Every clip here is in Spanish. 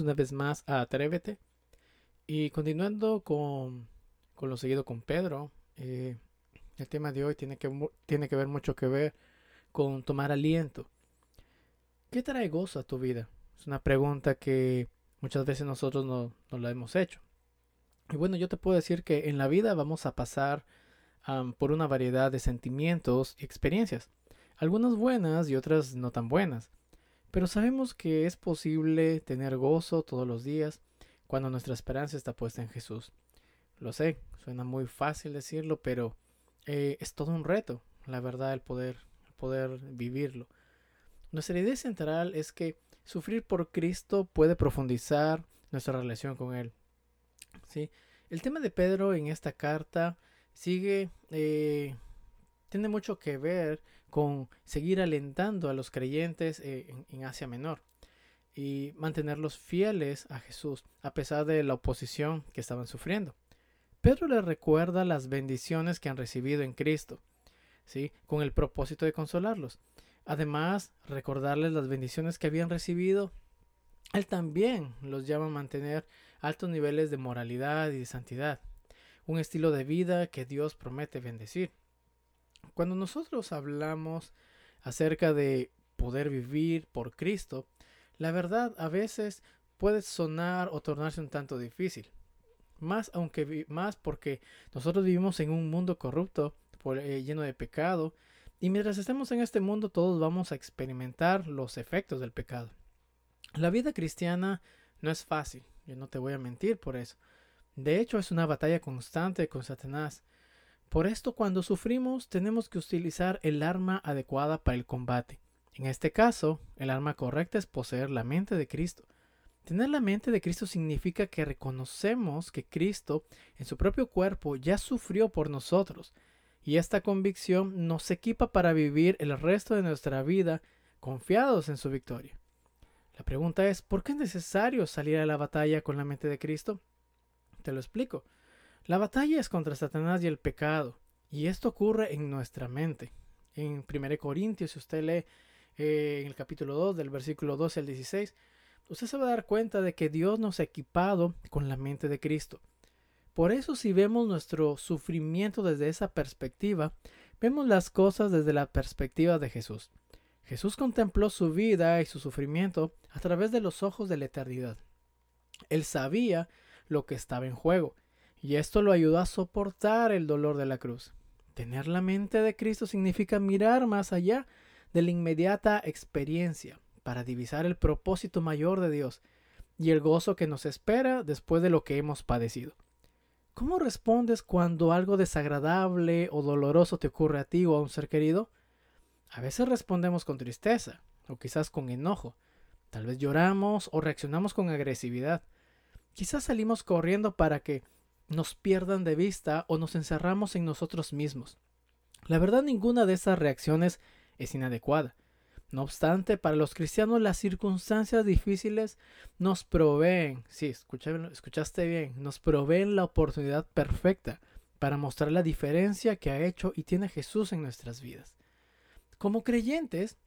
Una vez más a Atrévete. Y continuando con, lo seguido con Pedro, eh, el tema de hoy tiene que, tiene que ver mucho que ver con tomar aliento. ¿Qué trae gozo a tu vida? Es una pregunta que muchas veces nosotros no, la hemos hecho. Y bueno, yo te puedo decir que en la vida vamos a pasar por una variedad de sentimientos y experiencias. Algunas buenas y otras no tan buenas. Pero sabemos que es posible tener gozo todos los días cuando nuestra esperanza está puesta en Jesús. Lo sé, suena muy fácil decirlo, pero eh, es todo un reto, la verdad, el poder, poder vivirlo. Nuestra idea central es que sufrir por Cristo puede profundizar nuestra relación con Él. ¿Sí? El tema de Pedro en esta carta sigue, eh, tiene mucho que ver con seguir alentando a los creyentes eh, en, Asia Menor y mantenerlos fieles a Jesús a pesar de la oposición que estaban sufriendo. Pedro les recuerda las bendiciones que han recibido en Cristo, ¿sí? con el propósito de consolarlos. Además, recordarles las bendiciones que habían recibido. Él también los llama a mantener altos niveles de moralidad y de santidad, un estilo de vida que Dios promete bendecir. Cuando nosotros hablamos acerca de poder vivir por Cristo, la verdad a veces puede sonar o tornarse un tanto difícil. Más, aunque más porque nosotros vivimos en un mundo corrupto, eh, lleno de pecado, y mientras estemos en este mundo todos vamos a experimentar los efectos del pecado. La vida cristiana no es fácil, yo no te voy a mentir por eso. De hecho, es una batalla constante con Satanás. Por esto, cuando sufrimos, tenemos que utilizar el arma adecuada para el combate. En este caso, el arma correcta es poseer la mente de Cristo. Tener la mente de Cristo significa que reconocemos que Cristo en su propio cuerpo ya sufrió por nosotros, y esta convicción nos equipa para vivir el resto de nuestra vida confiados en su victoria. La pregunta es, ¿por qué es necesario salir a la batalla con la mente de Cristo? Te lo explico. La batalla es contra Satanás y el pecado, y esto ocurre en nuestra mente. En 1 Corintios, si usted lee eh, en el capítulo 2, del versículo 12 al 16, usted se va a dar cuenta de que Dios nos ha equipado con la mente de Cristo. Por eso si vemos nuestro sufrimiento desde esa perspectiva, vemos las cosas desde la perspectiva de Jesús. Jesús contempló su vida y su sufrimiento a través de los ojos de la eternidad. Él sabía lo que estaba en juego, y esto lo ayudó a soportar el dolor de la cruz. Tener la mente de Cristo significa mirar más allá de la inmediata experiencia para divisar el propósito mayor de Dios y el gozo que nos espera después de lo que hemos padecido. ¿Cómo respondes cuando algo desagradable o doloroso te ocurre a ti o a un ser querido? A veces respondemos con tristeza o quizás con enojo. Tal vez lloramos o reaccionamos con agresividad. Quizás salimos corriendo para que nos pierdan de vista o nos encerramos en nosotros mismos. La verdad ninguna de esas reacciones es inadecuada. No obstante, para los cristianos las circunstancias difíciles nos proveen, sí, escuchaste bien, nos proveen la oportunidad perfecta para mostrar la diferencia que ha hecho y tiene Jesús en nuestras vidas. Como creyentes,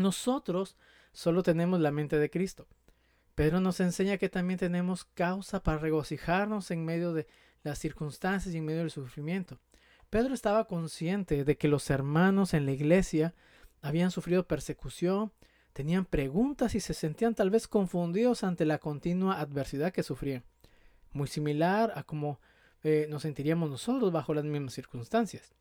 nosotros solo tenemos la mente de Cristo. Pedro nos enseña que también tenemos causa para regocijarnos en medio de las circunstancias y en medio del sufrimiento. Pedro estaba consciente de que los hermanos en la iglesia habían sufrido persecución, tenían preguntas y se sentían tal vez confundidos ante la continua adversidad que sufrían. Muy similar a como eh, nos sentiríamos nosotros bajo las mismas circunstancias.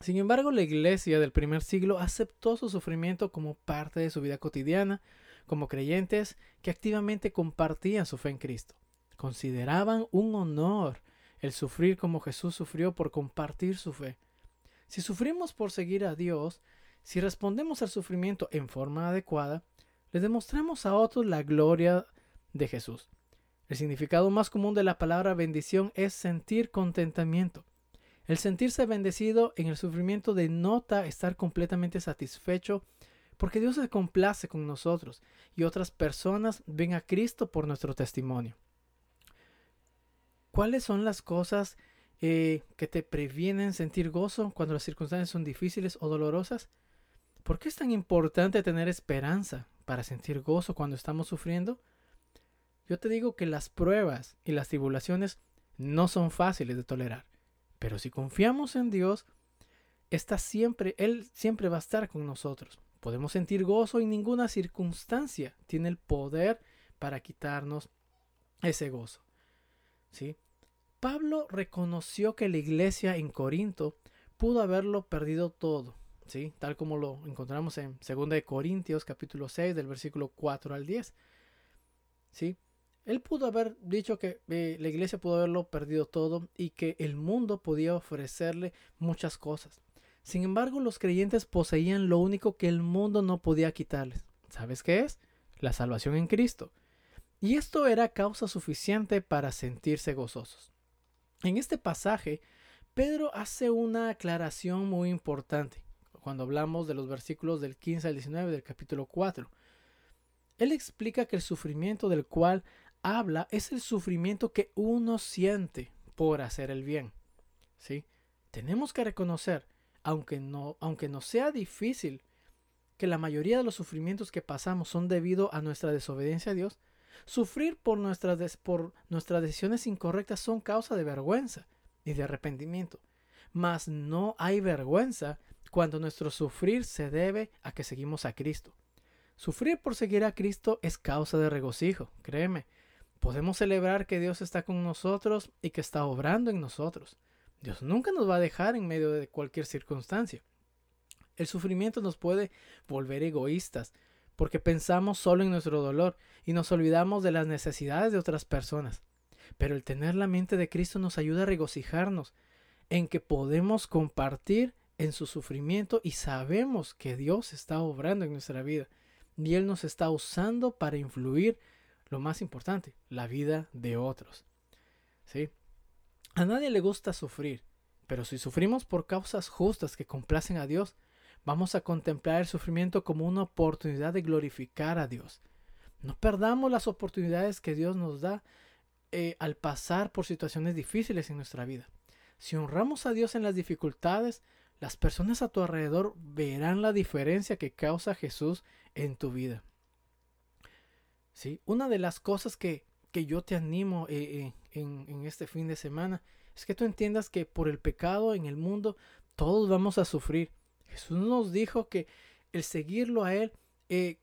Sin embargo, la iglesia del primer siglo aceptó su sufrimiento como parte de su vida cotidiana como creyentes que activamente compartían su fe en Cristo. Consideraban un honor el sufrir como Jesús sufrió por compartir su fe. Si sufrimos por seguir a Dios, si respondemos al sufrimiento en forma adecuada, le demostramos a otros la gloria de Jesús. El significado más común de la palabra bendición es sentir contentamiento. El sentirse bendecido en el sufrimiento denota estar completamente satisfecho porque Dios se complace con nosotros y otras personas ven a Cristo por nuestro testimonio. ¿Cuáles son las cosas eh, que te previenen sentir gozo cuando las circunstancias son difíciles o dolorosas? ¿Por qué es tan importante tener esperanza para sentir gozo cuando estamos sufriendo? Yo te digo que las pruebas y las tribulaciones no son fáciles de tolerar, pero si confiamos en Dios, está siempre, Él siempre va a estar con nosotros. Podemos sentir gozo y ninguna circunstancia tiene el poder para quitarnos ese gozo. ¿Sí? Pablo reconoció que la iglesia en Corinto pudo haberlo perdido todo, ¿sí? Tal como lo encontramos en 2 de Corintios capítulo 6 del versículo 4 al 10. ¿Sí? Él pudo haber dicho que eh, la iglesia pudo haberlo perdido todo y que el mundo podía ofrecerle muchas cosas. Sin embargo, los creyentes poseían lo único que el mundo no podía quitarles. ¿Sabes qué es? La salvación en Cristo. Y esto era causa suficiente para sentirse gozosos. En este pasaje, Pedro hace una aclaración muy importante cuando hablamos de los versículos del 15 al 19 del capítulo 4. Él explica que el sufrimiento del cual habla es el sufrimiento que uno siente por hacer el bien. ¿Sí? Tenemos que reconocer aunque no, aunque no sea difícil, que la mayoría de los sufrimientos que pasamos son debido a nuestra desobediencia a Dios, sufrir por nuestras, por nuestras decisiones incorrectas son causa de vergüenza y de arrepentimiento. Mas no hay vergüenza cuando nuestro sufrir se debe a que seguimos a Cristo. Sufrir por seguir a Cristo es causa de regocijo, créeme, Podemos celebrar que Dios está con nosotros y que está obrando en nosotros. Dios nunca nos va a dejar en medio de cualquier circunstancia. El sufrimiento nos puede volver egoístas porque pensamos solo en nuestro dolor y nos olvidamos de las necesidades de otras personas. Pero el tener la mente de Cristo nos ayuda a regocijarnos en que podemos compartir en su sufrimiento y sabemos que Dios está obrando en nuestra vida y Él nos está usando para influir, lo más importante, la vida de otros. ¿Sí? A nadie le gusta sufrir, pero si sufrimos por causas justas que complacen a Dios, vamos a contemplar el sufrimiento como una oportunidad de glorificar a Dios. No perdamos las oportunidades que Dios nos da eh, al pasar por situaciones difíciles en nuestra vida. Si honramos a Dios en las dificultades, las personas a tu alrededor verán la diferencia que causa Jesús en tu vida. ¿Sí? Una de las cosas que, que yo te animo eh, eh, en, este fin de semana es que tú entiendas que por el pecado en el mundo todos vamos a sufrir. Jesús nos dijo que el seguirlo a Él eh,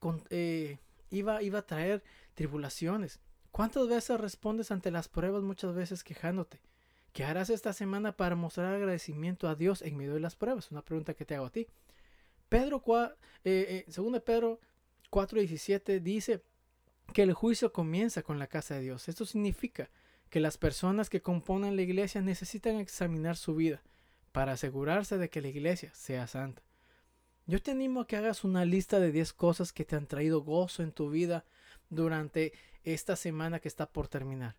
iba, iba a traer tribulaciones. ¿Cuántas veces respondes ante las pruebas muchas veces quejándote? ¿Qué harás esta semana para mostrar agradecimiento a Dios en medio de las pruebas? Una pregunta que te hago a ti. Pedro, eh, eh, Pedro 4:17 dice que el juicio comienza con la casa de Dios. Esto significa que las personas que componen la iglesia necesitan examinar su vida para asegurarse de que la iglesia sea santa. Yo te animo a que hagas una lista de 10 cosas que te han traído gozo en tu vida durante esta semana que está por terminar.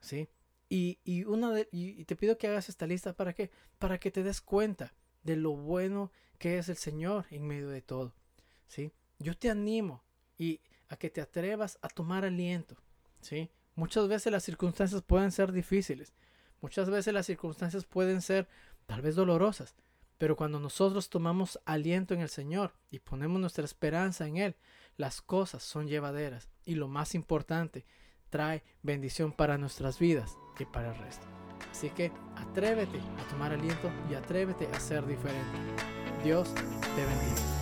¿Sí? Y, una de, y, te pido que hagas esta lista para qué? Para que te des cuenta de lo bueno que es el Señor en medio de todo. ¿sí? Yo te animo y a que te atrevas a tomar aliento. ¿sí? Muchas veces las circunstancias pueden ser difíciles. Muchas veces las circunstancias pueden ser tal vez dolorosas. Pero cuando nosotros tomamos aliento en el Señor y ponemos nuestra esperanza en Él, las cosas son llevaderas. Y lo más importante, trae bendición para nuestras vidas y para el resto. Así que atrévete a tomar aliento y atrévete a ser diferente. Dios te bendiga.